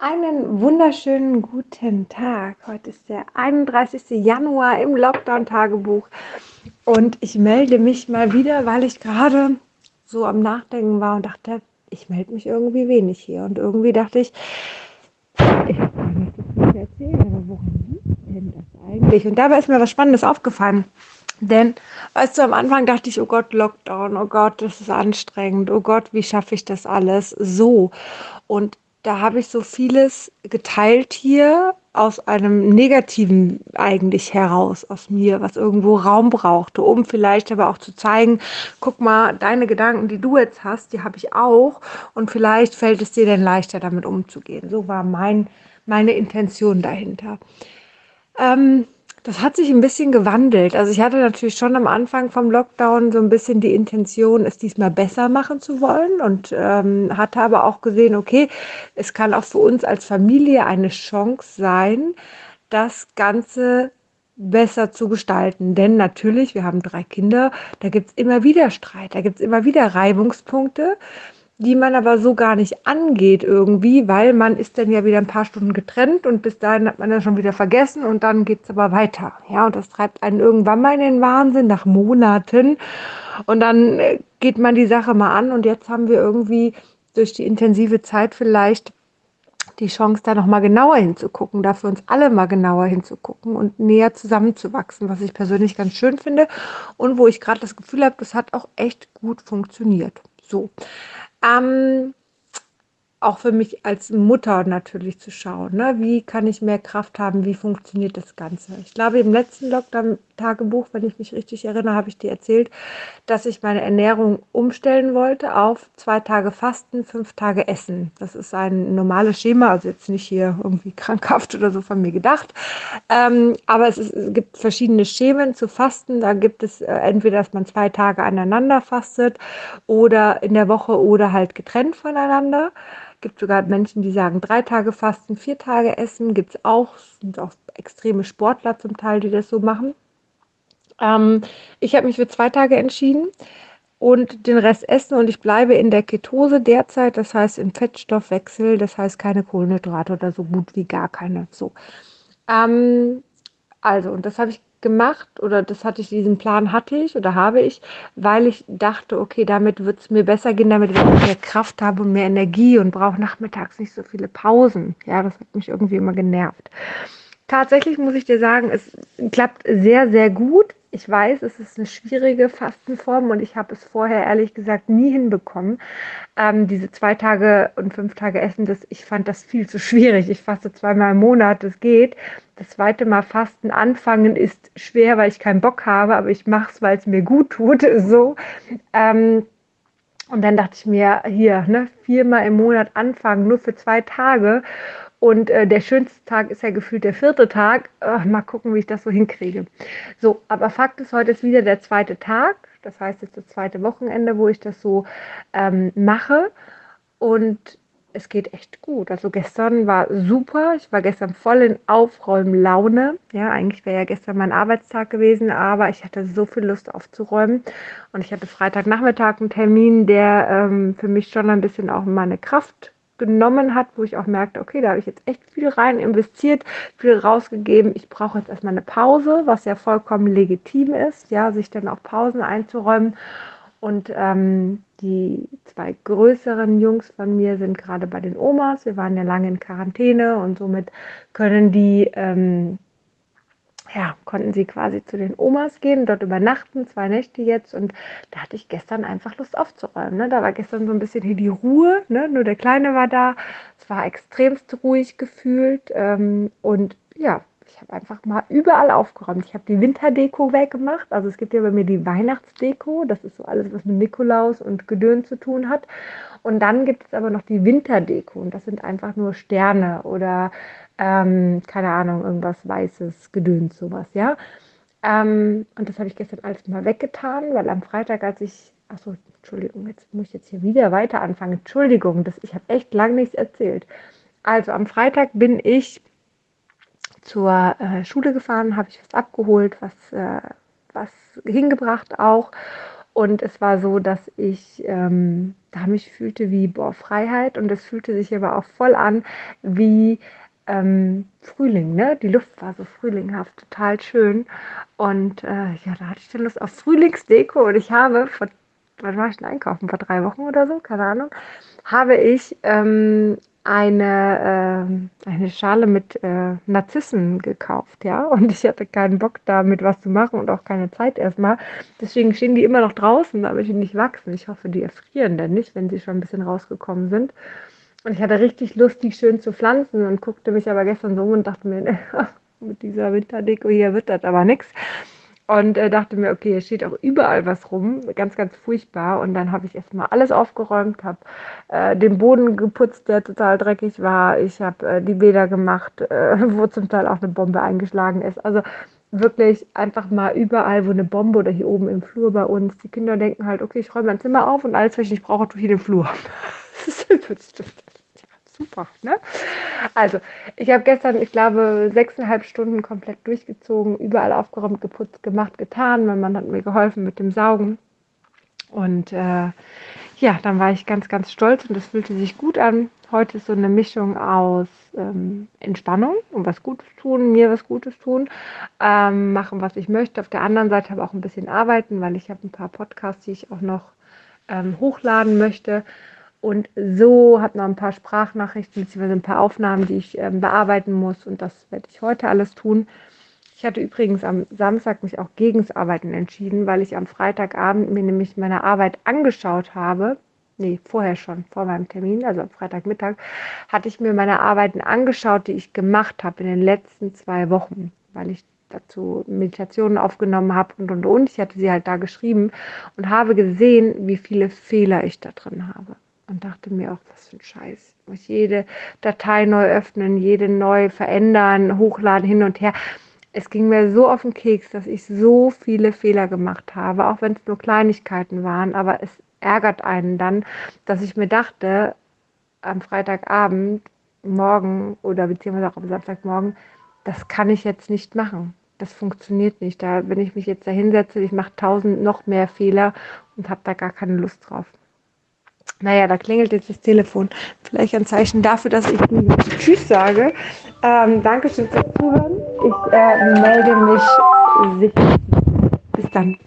Einen wunderschönen guten Tag. Heute ist der 31. Januar im Lockdown-Tagebuch und ich melde mich mal wieder, weil ich gerade so am Nachdenken war und dachte, ich melde mich irgendwie wenig hier. Und irgendwie dachte ich, ich habe gar nicht erzählen, aber woran liegt denn das eigentlich? Und dabei ist mir was Spannendes aufgefallen. Denn, weißt du, am Anfang dachte ich, oh Gott, Lockdown, oh Gott, das ist anstrengend, oh Gott, wie schaffe ich das alles so? Und da habe ich so vieles geteilt hier aus einem negativen eigentlich heraus aus mir, was irgendwo Raum brauchte, um vielleicht aber auch zu zeigen, guck mal, deine Gedanken, die du jetzt hast, die habe ich auch und vielleicht fällt es dir dann leichter damit umzugehen. So war mein, meine Intention dahinter. Ähm, das hat sich ein bisschen gewandelt. Also ich hatte natürlich schon am Anfang vom Lockdown so ein bisschen die Intention, es diesmal besser machen zu wollen und ähm, hatte aber auch gesehen, okay, es kann auch für uns als Familie eine Chance sein, das Ganze besser zu gestalten. Denn natürlich, wir haben drei Kinder, da gibt es immer wieder Streit, da gibt es immer wieder Reibungspunkte die man aber so gar nicht angeht irgendwie, weil man ist dann ja wieder ein paar Stunden getrennt und bis dahin hat man das schon wieder vergessen und dann geht es aber weiter. Ja, und das treibt einen irgendwann mal in den Wahnsinn nach Monaten und dann äh, geht man die Sache mal an und jetzt haben wir irgendwie durch die intensive Zeit vielleicht die Chance, da nochmal genauer hinzugucken, da für uns alle mal genauer hinzugucken und näher zusammenzuwachsen, was ich persönlich ganz schön finde und wo ich gerade das Gefühl habe, das hat auch echt gut funktioniert. So, ähm, auch für mich als Mutter natürlich zu schauen, ne? wie kann ich mehr Kraft haben, wie funktioniert das Ganze. Ich glaube, im letzten Lockdown-Tagebuch, wenn ich mich richtig erinnere, habe ich dir erzählt, dass ich meine Ernährung umstellen wollte auf zwei Tage Fasten, fünf Tage Essen. Das ist ein normales Schema, also jetzt nicht hier irgendwie krankhaft oder so von mir gedacht. Ähm, aber es, ist, es, gibt verschiedene Schemen zu Fasten. Da gibt es äh, entweder, dass man zwei Tage aneinander fastet oder in der Woche oder halt getrennt voneinander gibt sogar Menschen, die sagen, drei Tage fasten, vier Tage essen. Gibt es auch, sind auch extreme Sportler zum Teil, die das so machen. Ähm, ich habe mich für zwei Tage entschieden und den Rest essen und ich bleibe in der Ketose derzeit, das heißt im Fettstoffwechsel, das heißt keine Kohlenhydrate oder so gut wie gar keine. So. Ähm, also, und das habe ich gemacht oder das hatte ich, diesen Plan hatte ich oder habe ich, weil ich dachte, okay, damit wird es mir besser gehen, damit ich mehr Kraft habe und mehr Energie und brauche nachmittags nicht so viele Pausen. Ja, das hat mich irgendwie immer genervt. Tatsächlich muss ich dir sagen, es klappt sehr, sehr gut ich weiß, es ist eine schwierige Fastenform und ich habe es vorher ehrlich gesagt nie hinbekommen. Ähm, diese zwei Tage und fünf Tage Essen, das, ich fand das viel zu schwierig. Ich faste zweimal im Monat, das geht. Das zweite Mal Fasten anfangen ist schwer, weil ich keinen Bock habe, aber ich mache es, weil es mir gut tut. So. Ähm, und dann dachte ich mir, hier, ne, viermal im Monat anfangen, nur für zwei Tage. Und äh, der schönste Tag ist ja gefühlt der vierte Tag. Äh, mal gucken, wie ich das so hinkriege. So, aber Fakt ist, heute ist wieder der zweite Tag. Das heißt, es ist das zweite Wochenende, wo ich das so ähm, mache. Und es geht echt gut. Also gestern war super. Ich war gestern voll in Aufräumlaune. Ja, eigentlich wäre ja gestern mein Arbeitstag gewesen, aber ich hatte so viel Lust aufzuräumen. Und ich hatte Freitagnachmittag einen Termin, der ähm, für mich schon ein bisschen auch meine Kraft genommen hat, wo ich auch merkte, okay, da habe ich jetzt echt viel rein investiert, viel rausgegeben. Ich brauche jetzt erstmal eine Pause, was ja vollkommen legitim ist, ja, sich dann auch Pausen einzuräumen. Und ähm, die zwei größeren Jungs von mir sind gerade bei den Omas. Wir waren ja lange in Quarantäne und somit können die ähm, ja, konnten sie quasi zu den Omas gehen, dort übernachten, zwei Nächte jetzt. Und da hatte ich gestern einfach Lust aufzuräumen. Ne? Da war gestern so ein bisschen hier die Ruhe, ne? nur der Kleine war da. Es war extremst ruhig gefühlt. Ähm, und ja, habe einfach mal überall aufgeräumt. Ich habe die Winterdeko weggemacht. Also es gibt ja bei mir die Weihnachtsdeko. Das ist so alles, was mit Nikolaus und Gedön zu tun hat. Und dann gibt es aber noch die Winterdeko. Und das sind einfach nur Sterne oder ähm, keine Ahnung, irgendwas Weißes, Gedöns, sowas, ja. Ähm, und das habe ich gestern alles mal weggetan, weil am Freitag, als ich, achso, Entschuldigung, jetzt muss ich jetzt hier wieder weiter anfangen. Entschuldigung, das, ich habe echt lange nichts erzählt. Also am Freitag bin ich zur äh, Schule gefahren, habe ich was abgeholt, was, äh, was hingebracht auch Und es war so, dass ich ähm, da mich fühlte wie boah, Freiheit und es fühlte sich aber auch voll an wie ähm, Frühling, ne? Die Luft war so frühlinghaft, total schön. Und äh, ja, da hatte ich dann Lust auf Frühlingsdeko und ich habe vor, wann war ich denn einkaufen? Vor drei Wochen oder so, keine Ahnung, habe ich ähm, eine, äh, eine Schale mit äh, Narzissen gekauft, ja. Und ich hatte keinen Bock damit was zu machen und auch keine Zeit erstmal. Deswegen stehen die immer noch draußen, damit die nicht wachsen. Ich hoffe, die erfrieren dann nicht, wenn sie schon ein bisschen rausgekommen sind. Und ich hatte richtig Lust, die schön zu pflanzen und guckte mich aber gestern so um und dachte mir, mit dieser Winterdeko hier wird das aber nichts. Und äh, dachte mir, okay, hier steht auch überall was rum, ganz, ganz furchtbar. Und dann habe ich erstmal alles aufgeräumt, habe äh, den Boden geputzt, der total dreckig war. Ich habe äh, die Bäder gemacht, äh, wo zum Teil auch eine Bombe eingeschlagen ist. Also wirklich einfach mal überall, wo eine Bombe oder hier oben im Flur bei uns. Die Kinder denken halt, okay, ich räume mein Zimmer auf und alles, was ich nicht brauche, tue ich in den Flur. das ist super. Ne? Also, ich habe gestern, ich glaube, sechseinhalb Stunden komplett durchgezogen, überall aufgeräumt, geputzt, gemacht, getan. Mein Mann hat mir geholfen mit dem Saugen. Und äh, ja, dann war ich ganz, ganz stolz und das fühlte sich gut an. Heute ist so eine Mischung aus ähm, Entspannung und was Gutes tun, mir was Gutes tun, ähm, machen, was ich möchte. Auf der anderen Seite aber auch ein bisschen arbeiten, weil ich habe ein paar Podcasts, die ich auch noch ähm, hochladen möchte. Und so habe noch ein paar Sprachnachrichten bzw. ein paar Aufnahmen, die ich ähm, bearbeiten muss. Und das werde ich heute alles tun. Ich hatte übrigens am Samstag mich auch gegen das Arbeiten entschieden, weil ich am Freitagabend mir nämlich meine Arbeit angeschaut habe. Nee, vorher schon, vor meinem Termin, also am Freitagmittag, hatte ich mir meine Arbeiten angeschaut, die ich gemacht habe in den letzten zwei Wochen, weil ich dazu Meditationen aufgenommen habe und und und. Ich hatte sie halt da geschrieben und habe gesehen, wie viele Fehler ich da drin habe und dachte mir auch, was für ein Scheiß. Ich muss jede Datei neu öffnen, jede neu verändern, hochladen, hin und her. Es ging mir so auf den Keks, dass ich so viele Fehler gemacht habe, auch wenn es nur Kleinigkeiten waren. Aber es ärgert einen dann, dass ich mir dachte, am Freitagabend, morgen oder beziehungsweise auch am Samstagmorgen, das kann ich jetzt nicht machen. Das funktioniert nicht. Da, wenn ich mich jetzt da hinsetze, ich mache tausend noch mehr Fehler und habe da gar keine Lust drauf. Naja, da klingelt jetzt das Telefon. Vielleicht ein Zeichen dafür, dass ich Tschüss sage. Ähm, Dankeschön fürs Zuhören. Ich äh, melde mich sicher. Bis dann.